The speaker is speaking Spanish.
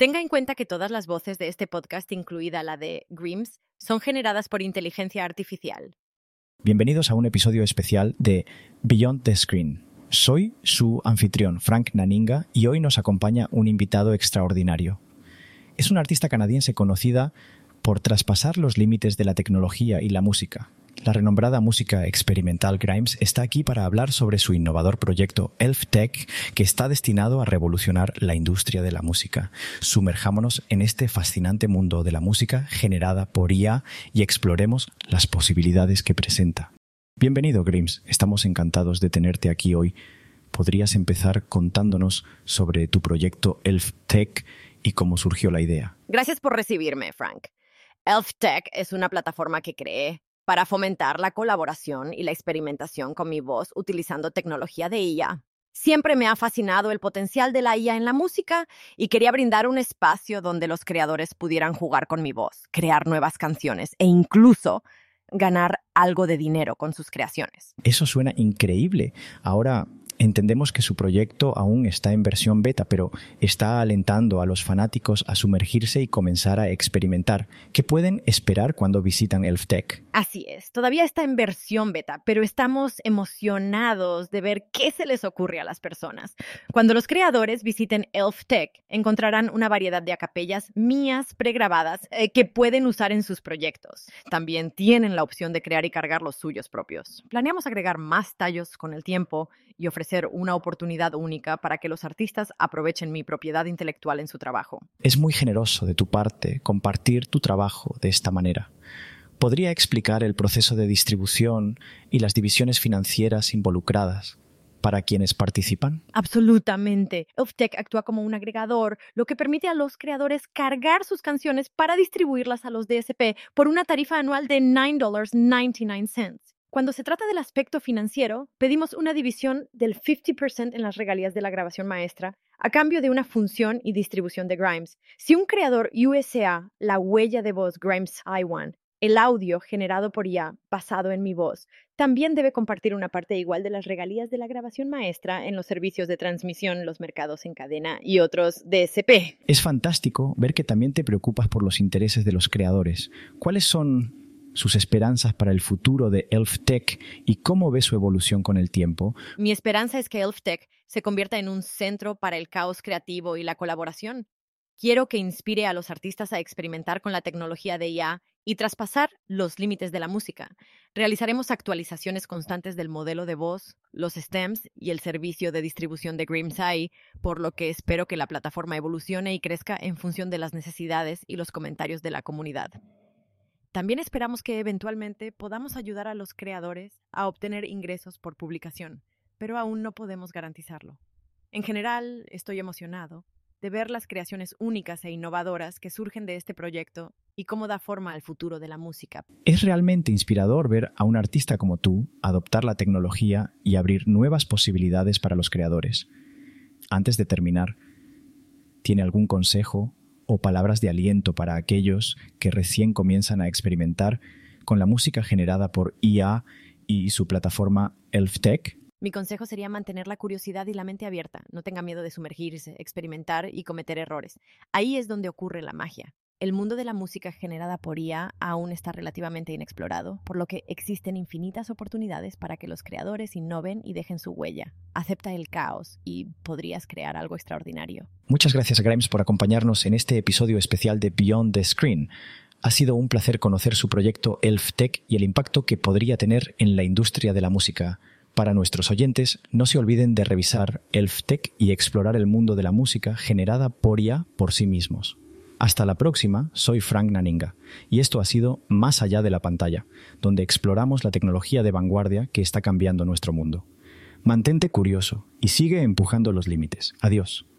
Tenga en cuenta que todas las voces de este podcast, incluida la de Grims, son generadas por inteligencia artificial. Bienvenidos a un episodio especial de Beyond the Screen. Soy su anfitrión, Frank Naninga, y hoy nos acompaña un invitado extraordinario. Es una artista canadiense conocida por traspasar los límites de la tecnología y la música, la renombrada música experimental Grimes está aquí para hablar sobre su innovador proyecto Elf Tech, que está destinado a revolucionar la industria de la música. Sumerjámonos en este fascinante mundo de la música generada por IA y exploremos las posibilidades que presenta. Bienvenido, Grimes. Estamos encantados de tenerte aquí hoy. ¿Podrías empezar contándonos sobre tu proyecto Elf Tech y cómo surgió la idea? Gracias por recibirme, Frank. Elf Tech es una plataforma que creé para fomentar la colaboración y la experimentación con mi voz utilizando tecnología de IA. Siempre me ha fascinado el potencial de la IA en la música y quería brindar un espacio donde los creadores pudieran jugar con mi voz, crear nuevas canciones e incluso ganar algo de dinero con sus creaciones. Eso suena increíble. Ahora, Entendemos que su proyecto aún está en versión beta, pero está alentando a los fanáticos a sumergirse y comenzar a experimentar. ¿Qué pueden esperar cuando visitan ElfTech? Así es, todavía está en versión beta, pero estamos emocionados de ver qué se les ocurre a las personas. Cuando los creadores visiten ElfTech, encontrarán una variedad de acapellas mías pregrabadas eh, que pueden usar en sus proyectos. También tienen la opción de crear y cargar los suyos propios. Planeamos agregar más tallos con el tiempo y ofrecer una oportunidad única para que los artistas aprovechen mi propiedad intelectual en su trabajo. Es muy generoso de tu parte compartir tu trabajo de esta manera. ¿Podría explicar el proceso de distribución y las divisiones financieras involucradas? para quienes participan? Absolutamente. ElfTech actúa como un agregador, lo que permite a los creadores cargar sus canciones para distribuirlas a los DSP por una tarifa anual de $9.99. Cuando se trata del aspecto financiero, pedimos una división del 50% en las regalías de la grabación maestra a cambio de una función y distribución de Grimes. Si un creador USA, la huella de voz Grimes i1, el audio generado por IA basado en mi voz, también debe compartir una parte igual de las regalías de la grabación maestra en los servicios de transmisión, los mercados en cadena y otros DSP. Es fantástico ver que también te preocupas por los intereses de los creadores. ¿Cuáles son sus esperanzas para el futuro de ElfTech y cómo ve su evolución con el tiempo. Mi esperanza es que ElfTech se convierta en un centro para el caos creativo y la colaboración. Quiero que inspire a los artistas a experimentar con la tecnología de IA y traspasar los límites de la música. Realizaremos actualizaciones constantes del modelo de voz, los stems y el servicio de distribución de Grimsai, por lo que espero que la plataforma evolucione y crezca en función de las necesidades y los comentarios de la comunidad. También esperamos que eventualmente podamos ayudar a los creadores a obtener ingresos por publicación, pero aún no podemos garantizarlo. En general, estoy emocionado de ver las creaciones únicas e innovadoras que surgen de este proyecto y cómo da forma al futuro de la música. Es realmente inspirador ver a un artista como tú adoptar la tecnología y abrir nuevas posibilidades para los creadores. Antes de terminar, ¿tiene algún consejo o palabras de aliento para aquellos que recién comienzan a experimentar con la música generada por IA y su plataforma ElfTech? Mi consejo sería mantener la curiosidad y la mente abierta. No tenga miedo de sumergirse, experimentar y cometer errores. Ahí es donde ocurre la magia. El mundo de la música generada por IA aún está relativamente inexplorado, por lo que existen infinitas oportunidades para que los creadores innoven y dejen su huella. Acepta el caos y podrías crear algo extraordinario. Muchas gracias, Grimes, por acompañarnos en este episodio especial de Beyond the Screen. Ha sido un placer conocer su proyecto ElfTech y el impacto que podría tener en la industria de la música. Para nuestros oyentes, no se olviden de revisar ElfTech y explorar el mundo de la música generada por IA por sí mismos. Hasta la próxima, soy Frank Naninga, y esto ha sido Más allá de la pantalla, donde exploramos la tecnología de vanguardia que está cambiando nuestro mundo. Mantente curioso y sigue empujando los límites. Adiós.